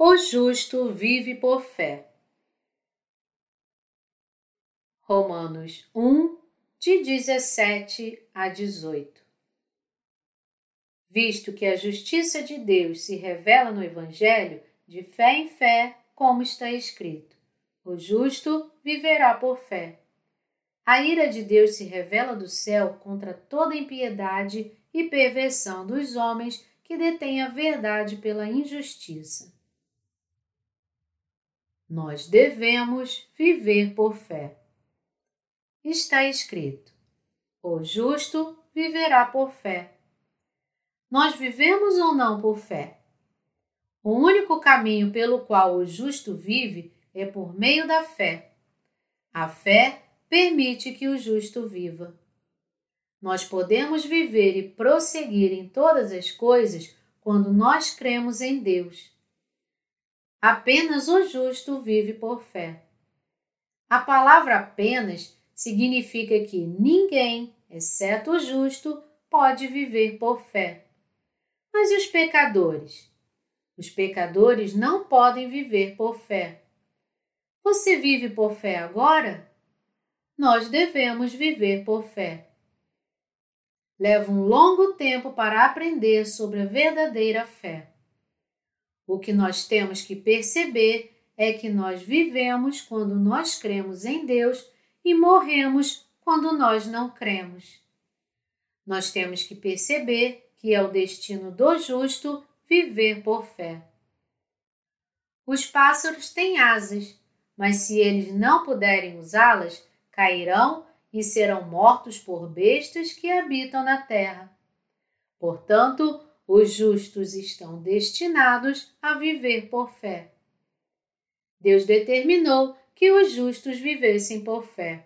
O justo vive por fé. Romanos 1, de 17 a 18. Visto que a justiça de Deus se revela no Evangelho, de fé em fé, como está escrito: O justo viverá por fé. A ira de Deus se revela do céu contra toda impiedade e perversão dos homens que detêm a verdade pela injustiça. Nós devemos viver por fé. Está escrito: O justo viverá por fé. Nós vivemos ou não por fé? O único caminho pelo qual o justo vive é por meio da fé. A fé permite que o justo viva. Nós podemos viver e prosseguir em todas as coisas quando nós cremos em Deus. Apenas o justo vive por fé. A palavra apenas significa que ninguém, exceto o justo, pode viver por fé. Mas e os pecadores? Os pecadores não podem viver por fé. Você vive por fé agora? Nós devemos viver por fé. Leva um longo tempo para aprender sobre a verdadeira fé. O que nós temos que perceber é que nós vivemos quando nós cremos em Deus e morremos quando nós não cremos. Nós temos que perceber que é o destino do justo viver por fé. Os pássaros têm asas, mas se eles não puderem usá-las, cairão e serão mortos por bestas que habitam na terra. Portanto, os justos estão destinados a viver por fé. Deus determinou que os justos vivessem por fé.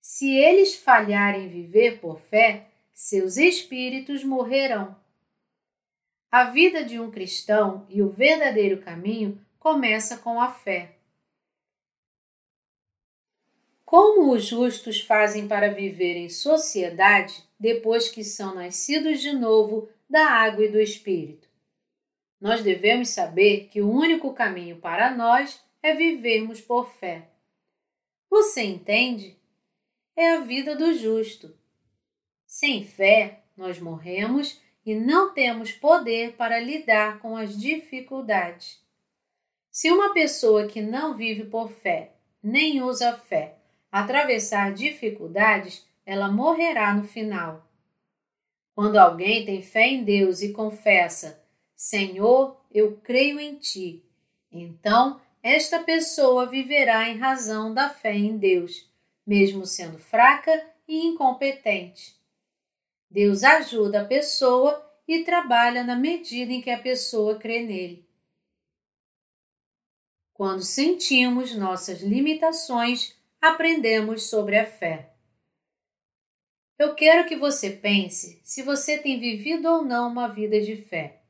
Se eles falharem viver por fé, seus espíritos morrerão. A vida de um cristão e o verdadeiro caminho começa com a fé. Como os justos fazem para viver em sociedade depois que são nascidos de novo da água e do Espírito? Nós devemos saber que o único caminho para nós é vivermos por fé. Você entende? É a vida do justo. Sem fé, nós morremos e não temos poder para lidar com as dificuldades. Se uma pessoa que não vive por fé, nem usa fé, atravessar dificuldades, ela morrerá no final. Quando alguém tem fé em Deus e confessa: Senhor, eu creio em ti, então esta pessoa viverá em razão da fé em Deus, mesmo sendo fraca e incompetente. Deus ajuda a pessoa e trabalha na medida em que a pessoa crê nele. Quando sentimos nossas limitações, aprendemos sobre a fé. Eu quero que você pense se você tem vivido ou não uma vida de fé.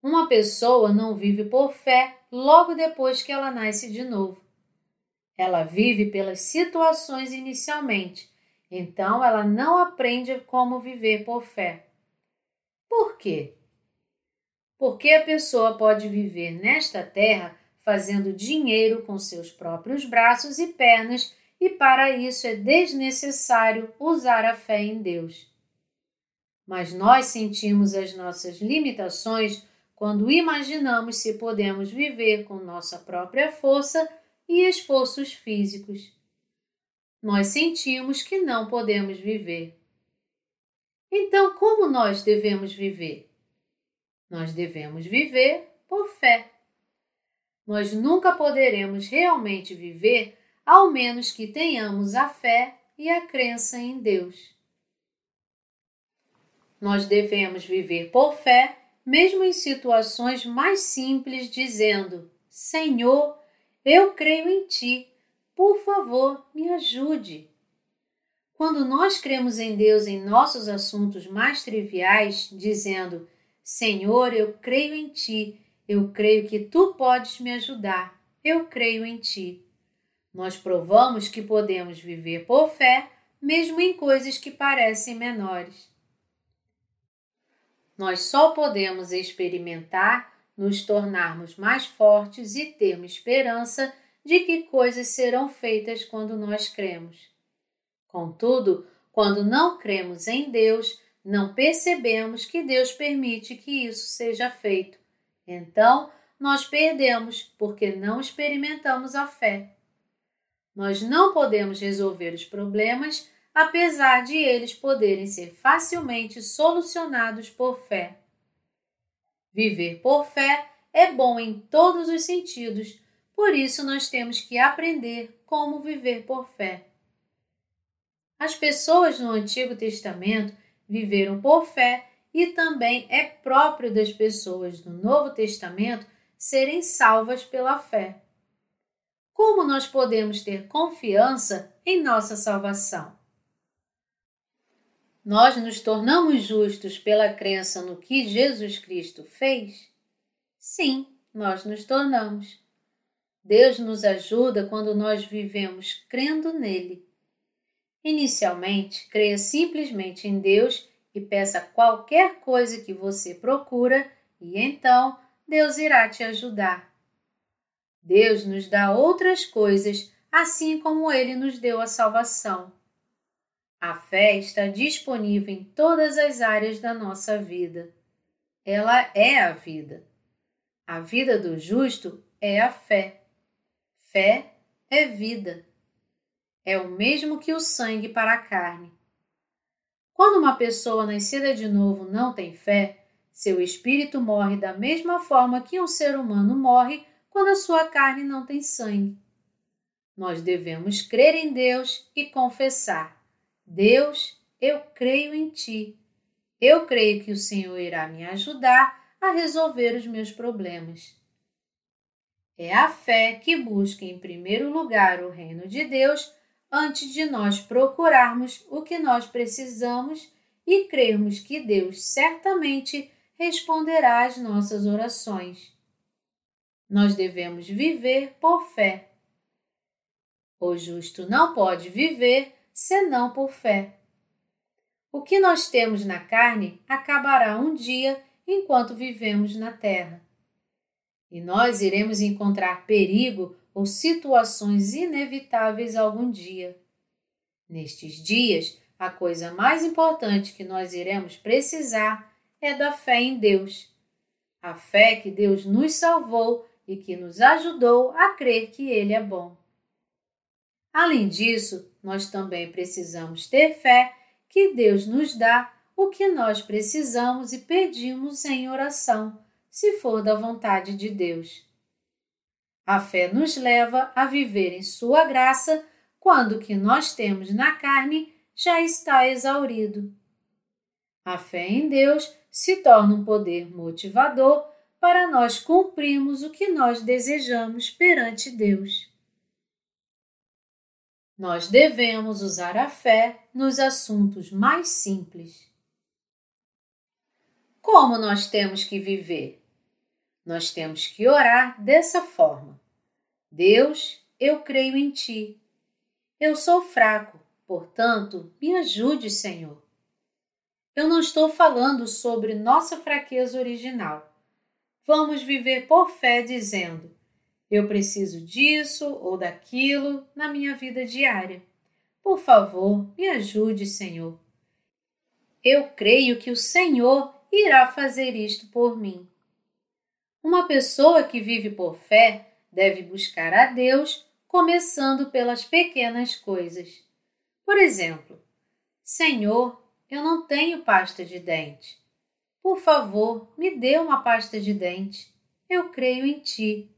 Uma pessoa não vive por fé logo depois que ela nasce de novo. Ela vive pelas situações inicialmente, então ela não aprende como viver por fé. Por quê? Porque a pessoa pode viver nesta terra fazendo dinheiro com seus próprios braços e pernas, e para isso é desnecessário usar a fé em Deus. Mas nós sentimos as nossas limitações quando imaginamos se podemos viver com nossa própria força e esforços físicos. Nós sentimos que não podemos viver. Então, como nós devemos viver? Nós devemos viver por fé. Nós nunca poderemos realmente viver ao menos que tenhamos a fé e a crença em Deus. Nós devemos viver por fé, mesmo em situações mais simples, dizendo: Senhor, eu creio em Ti, por favor, me ajude. Quando nós cremos em Deus em nossos assuntos mais triviais, dizendo: Senhor, eu creio em Ti, eu creio que tu podes me ajudar. Eu creio em ti. Nós provamos que podemos viver por fé, mesmo em coisas que parecem menores. Nós só podemos experimentar nos tornarmos mais fortes e termos esperança de que coisas serão feitas quando nós cremos. Contudo, quando não cremos em Deus, não percebemos que Deus permite que isso seja feito. Então, nós perdemos porque não experimentamos a fé. Nós não podemos resolver os problemas apesar de eles poderem ser facilmente solucionados por fé. Viver por fé é bom em todos os sentidos, por isso nós temos que aprender como viver por fé. As pessoas no Antigo Testamento viveram por fé e também é próprio das pessoas no Novo Testamento serem salvas pela fé. Como nós podemos ter confiança em nossa salvação? nós nos tornamos justos pela crença no que Jesus Cristo fez? Sim, nós nos tornamos. Deus nos ajuda quando nós vivemos crendo nele. Inicialmente, creia simplesmente em Deus e peça qualquer coisa que você procura, e então Deus irá te ajudar. Deus nos dá outras coisas, assim como ele nos deu a salvação. A fé está disponível em todas as áreas da nossa vida. Ela é a vida. A vida do justo é a fé. Fé é vida. É o mesmo que o sangue para a carne. Quando uma pessoa nascida de novo não tem fé, seu espírito morre da mesma forma que um ser humano morre quando a sua carne não tem sangue. Nós devemos crer em Deus e confessar. Deus, eu creio em Ti. Eu creio que o Senhor irá me ajudar a resolver os meus problemas. É a fé que busca em primeiro lugar o reino de Deus antes de nós procurarmos o que nós precisamos e crermos que Deus certamente responderá às nossas orações. Nós devemos viver por fé. O justo não pode viver senão por fé. O que nós temos na carne acabará um dia enquanto vivemos na terra. E nós iremos encontrar perigo ou situações inevitáveis algum dia. Nestes dias, a coisa mais importante que nós iremos precisar é da fé em Deus. A fé que Deus nos salvou e que nos ajudou a crer que Ele é bom. Além disso, nós também precisamos ter fé que Deus nos dá o que nós precisamos e pedimos em oração, se for da vontade de Deus. A fé nos leva a viver em Sua graça quando o que nós temos na carne já está exaurido. A fé em Deus se torna um poder motivador para nós cumprirmos o que nós desejamos perante Deus. Nós devemos usar a fé nos assuntos mais simples. Como nós temos que viver? Nós temos que orar dessa forma: Deus, eu creio em ti. Eu sou fraco, portanto, me ajude, Senhor. Eu não estou falando sobre nossa fraqueza original. Vamos viver por fé dizendo: eu preciso disso ou daquilo na minha vida diária. Por favor, me ajude, Senhor. Eu creio que o Senhor irá fazer isto por mim. Uma pessoa que vive por fé deve buscar a Deus, começando pelas pequenas coisas. Por exemplo, Senhor, eu não tenho pasta de dente. Por favor, me dê uma pasta de dente. Eu creio em Ti.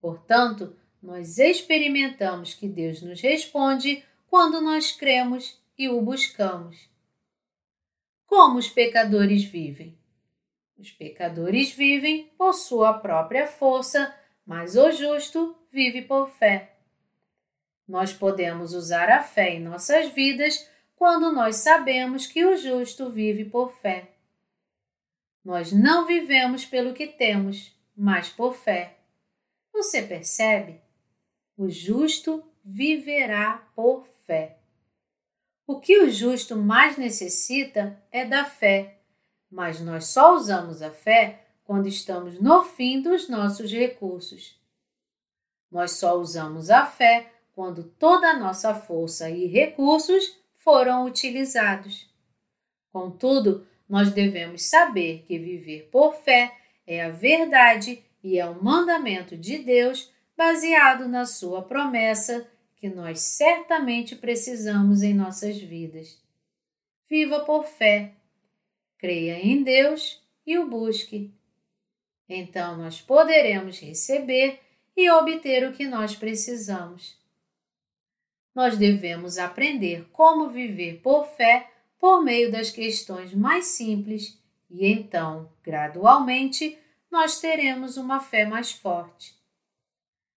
Portanto, nós experimentamos que Deus nos responde quando nós cremos e o buscamos. Como os pecadores vivem? Os pecadores vivem por sua própria força, mas o justo vive por fé. Nós podemos usar a fé em nossas vidas quando nós sabemos que o justo vive por fé. Nós não vivemos pelo que temos, mas por fé. Você percebe? O justo viverá por fé. O que o justo mais necessita é da fé, mas nós só usamos a fé quando estamos no fim dos nossos recursos. Nós só usamos a fé quando toda a nossa força e recursos foram utilizados. Contudo, nós devemos saber que viver por fé é a verdade e é um mandamento de Deus baseado na Sua promessa que nós certamente precisamos em nossas vidas. Viva por fé, creia em Deus e o busque. Então nós poderemos receber e obter o que nós precisamos. Nós devemos aprender como viver por fé por meio das questões mais simples e então, gradualmente, nós teremos uma fé mais forte.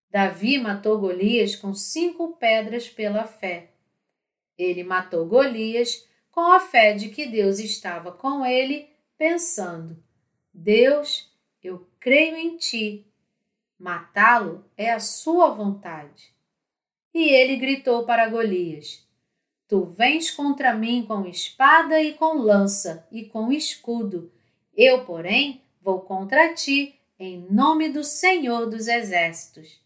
Davi matou Golias com cinco pedras pela fé. Ele matou Golias com a fé de que Deus estava com ele, pensando: Deus, eu creio em ti. Matá-lo é a sua vontade. E ele gritou para Golias: Tu vens contra mim com espada e com lança e com escudo. Eu, porém, vou contra ti em nome do Senhor dos Exércitos.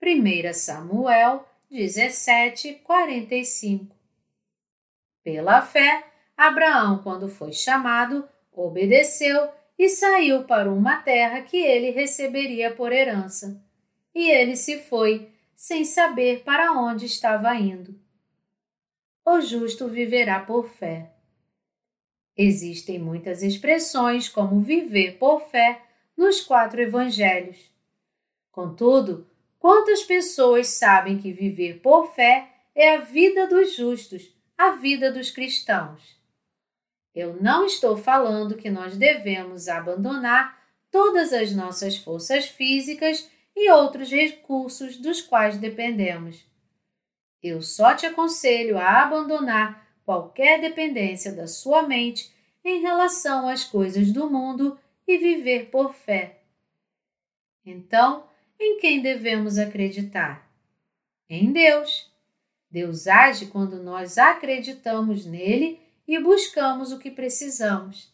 1 Samuel 17, 45 Pela fé, Abraão, quando foi chamado, obedeceu e saiu para uma terra que ele receberia por herança. E ele se foi, sem saber para onde estava indo. O justo viverá por fé. Existem muitas expressões como viver por fé nos quatro evangelhos. Contudo, quantas pessoas sabem que viver por fé é a vida dos justos, a vida dos cristãos? Eu não estou falando que nós devemos abandonar todas as nossas forças físicas e outros recursos dos quais dependemos. Eu só te aconselho a abandonar qualquer dependência da sua mente em relação às coisas do mundo e viver por fé. Então, em quem devemos acreditar? Em Deus. Deus age quando nós acreditamos nele e buscamos o que precisamos.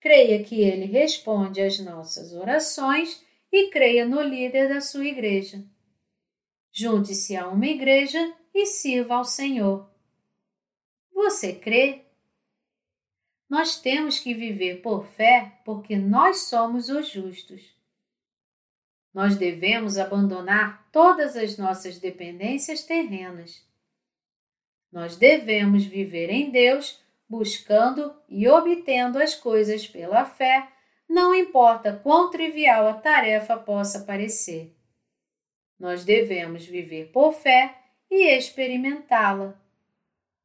Creia que ele responde às nossas orações e creia no líder da sua igreja. Junte-se a uma igreja e sirva ao Senhor. Você crê? Nós temos que viver por fé porque nós somos os justos. Nós devemos abandonar todas as nossas dependências terrenas. Nós devemos viver em Deus, buscando e obtendo as coisas pela fé, não importa quão trivial a tarefa possa parecer. Nós devemos viver por fé e experimentá-la.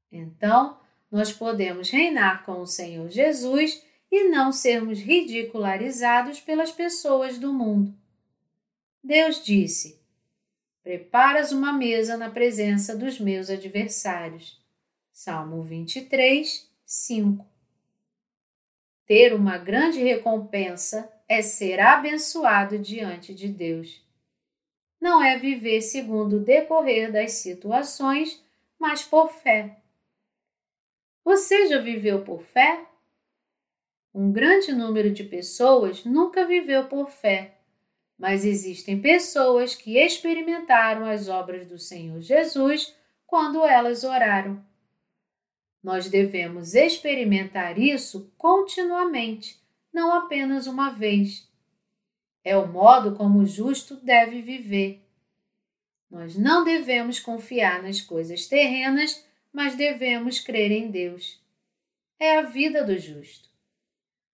Então, nós podemos reinar com o Senhor Jesus e não sermos ridicularizados pelas pessoas do mundo. Deus disse: Preparas uma mesa na presença dos meus adversários. Salmo 23, 5. Ter uma grande recompensa é ser abençoado diante de Deus não é viver segundo o decorrer das situações, mas por fé. Você já viveu por fé? Um grande número de pessoas nunca viveu por fé, mas existem pessoas que experimentaram as obras do Senhor Jesus quando elas oraram. Nós devemos experimentar isso continuamente, não apenas uma vez. É o modo como o justo deve viver. Nós não devemos confiar nas coisas terrenas, mas devemos crer em Deus. É a vida do justo.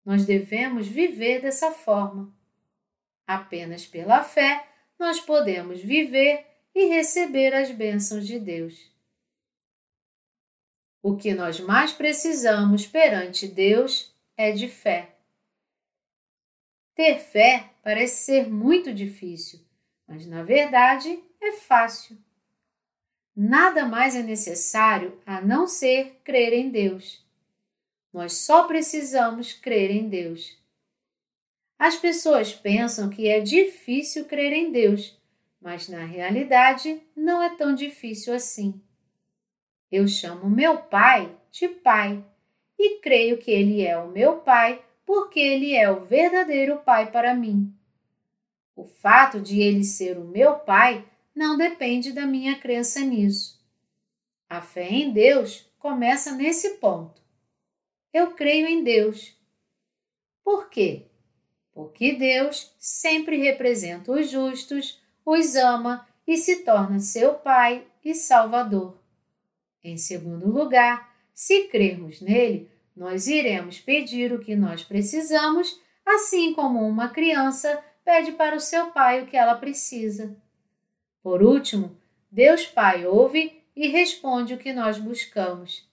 Nós devemos viver dessa forma. Apenas pela fé nós podemos viver e receber as bênçãos de Deus. O que nós mais precisamos perante Deus é de fé. Ter fé parece ser muito difícil, mas na verdade é fácil. Nada mais é necessário a não ser crer em Deus. Nós só precisamos crer em Deus. As pessoas pensam que é difícil crer em Deus, mas na realidade não é tão difícil assim. Eu chamo meu pai de pai e creio que ele é o meu pai porque Ele é o verdadeiro Pai para mim. O fato de Ele ser o meu Pai não depende da minha crença nisso. A fé em Deus começa nesse ponto. Eu creio em Deus. Por quê? Porque Deus sempre representa os justos, os ama e se torna seu Pai e Salvador. Em segundo lugar, se crermos nele, nós iremos pedir o que nós precisamos, assim como uma criança pede para o seu pai o que ela precisa. Por último, Deus Pai ouve e responde o que nós buscamos.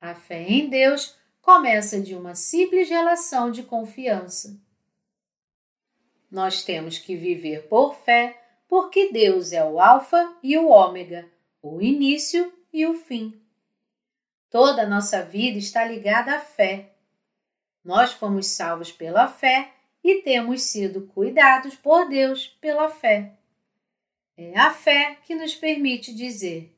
A fé em Deus começa de uma simples relação de confiança. Nós temos que viver por fé, porque Deus é o Alfa e o Ômega, o início e o fim. Toda a nossa vida está ligada à fé. Nós fomos salvos pela fé e temos sido cuidados por Deus pela fé. É a fé que nos permite dizer: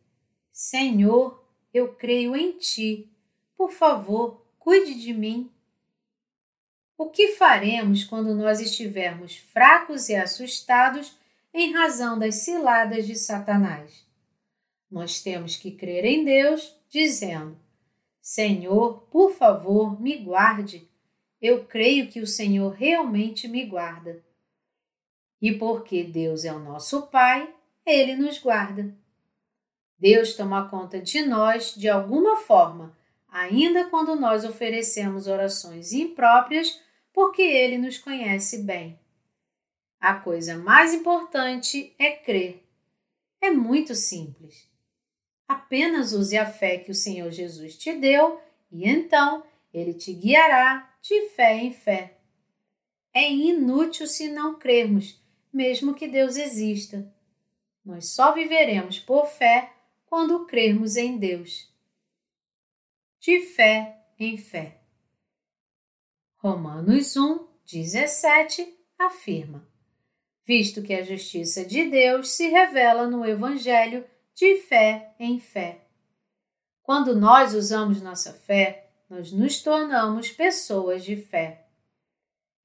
Senhor, eu creio em Ti. Por favor, cuide de mim. O que faremos quando nós estivermos fracos e assustados em razão das ciladas de Satanás? Nós temos que crer em Deus, dizendo: Senhor, por favor, me guarde. Eu creio que o Senhor realmente me guarda. E porque Deus é o nosso Pai, Ele nos guarda. Deus toma conta de nós de alguma forma, ainda quando nós oferecemos orações impróprias, porque Ele nos conhece bem. A coisa mais importante é crer. É muito simples. Apenas use a fé que o Senhor Jesus te deu e então ele te guiará de fé em fé. É inútil se não crermos, mesmo que Deus exista. Nós só viveremos por fé quando crermos em Deus. De fé em fé. Romanos 1, 17 afirma: Visto que a justiça de Deus se revela no Evangelho de fé em fé. Quando nós usamos nossa fé, nós nos tornamos pessoas de fé.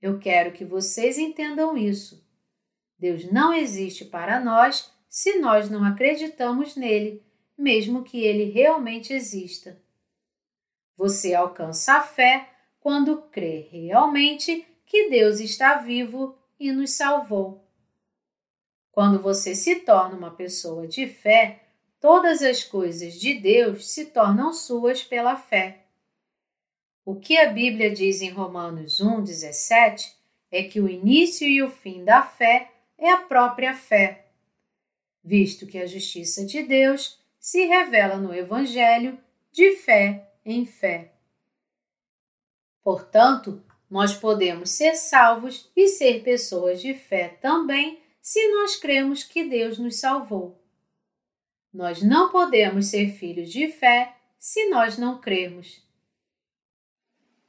Eu quero que vocês entendam isso. Deus não existe para nós se nós não acreditamos nele, mesmo que ele realmente exista. Você alcança a fé quando crê realmente que Deus está vivo e nos salvou. Quando você se torna uma pessoa de fé, todas as coisas de Deus se tornam suas pela fé. O que a Bíblia diz em Romanos 1,17 é que o início e o fim da fé é a própria fé, visto que a justiça de Deus se revela no Evangelho de fé em fé. Portanto, nós podemos ser salvos e ser pessoas de fé também se nós cremos que Deus nos salvou. Nós não podemos ser filhos de fé se nós não crermos.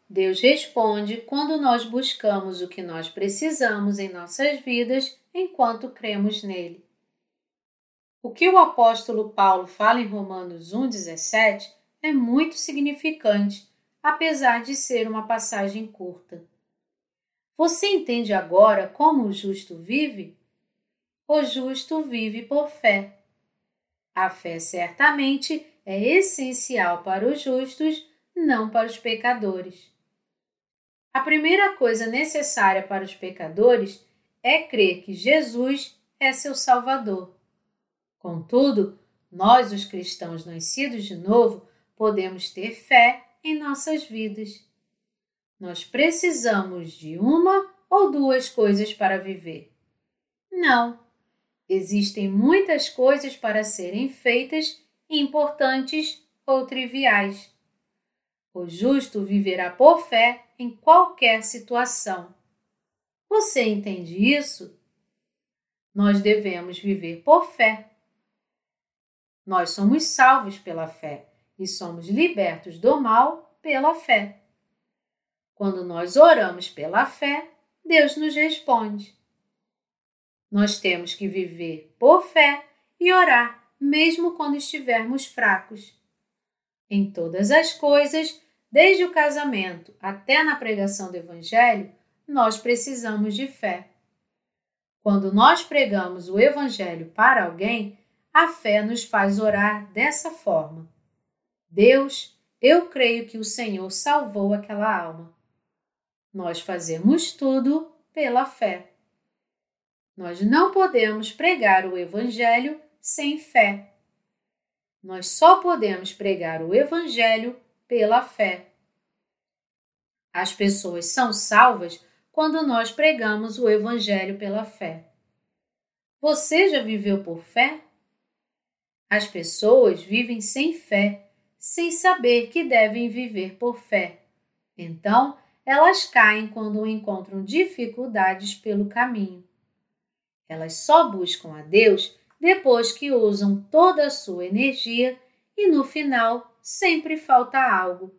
Deus responde quando nós buscamos o que nós precisamos em nossas vidas enquanto cremos nele. O que o apóstolo Paulo fala em Romanos 1,17 é muito significante, apesar de ser uma passagem curta. Você entende agora como o justo vive? O justo vive por fé. A fé certamente é essencial para os justos, não para os pecadores. A primeira coisa necessária para os pecadores é crer que Jesus é seu Salvador. Contudo, nós, os cristãos nascidos de novo, podemos ter fé em nossas vidas. Nós precisamos de uma ou duas coisas para viver? Não. Existem muitas coisas para serem feitas, importantes ou triviais. O justo viverá por fé em qualquer situação. Você entende isso? Nós devemos viver por fé. Nós somos salvos pela fé e somos libertos do mal pela fé. Quando nós oramos pela fé, Deus nos responde. Nós temos que viver por fé e orar, mesmo quando estivermos fracos. Em todas as coisas, desde o casamento até na pregação do Evangelho, nós precisamos de fé. Quando nós pregamos o Evangelho para alguém, a fé nos faz orar dessa forma: Deus, eu creio que o Senhor salvou aquela alma. Nós fazemos tudo pela fé. Nós não podemos pregar o Evangelho sem fé. Nós só podemos pregar o Evangelho pela fé. As pessoas são salvas quando nós pregamos o Evangelho pela fé. Você já viveu por fé? As pessoas vivem sem fé, sem saber que devem viver por fé. Então, elas caem quando encontram dificuldades pelo caminho. Elas só buscam a Deus depois que usam toda a sua energia e no final sempre falta algo.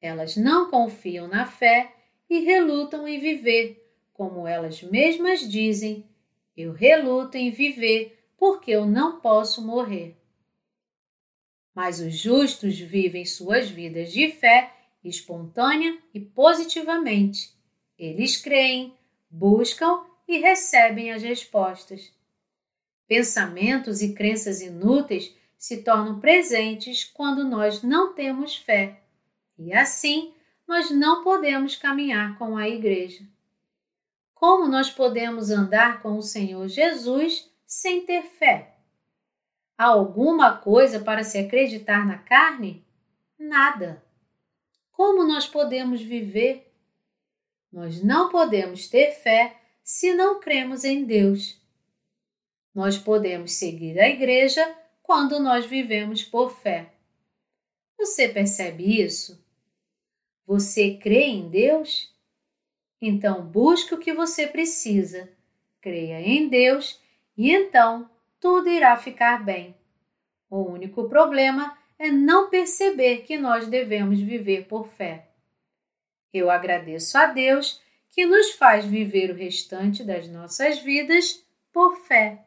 Elas não confiam na fé e relutam em viver, como elas mesmas dizem: Eu reluto em viver porque eu não posso morrer. Mas os justos vivem suas vidas de fé espontânea e positivamente. Eles creem, buscam e recebem as respostas. Pensamentos e crenças inúteis se tornam presentes quando nós não temos fé, e assim nós não podemos caminhar com a Igreja. Como nós podemos andar com o Senhor Jesus sem ter fé? Há alguma coisa para se acreditar na carne? Nada. Como nós podemos viver? Nós não podemos ter fé se não cremos em Deus. Nós podemos seguir a igreja quando nós vivemos por fé. Você percebe isso? Você crê em Deus? Então busque o que você precisa, creia em Deus e então tudo irá ficar bem. O único problema é não perceber que nós devemos viver por fé. Eu agradeço a Deus que nos faz viver o restante das nossas vidas por fé.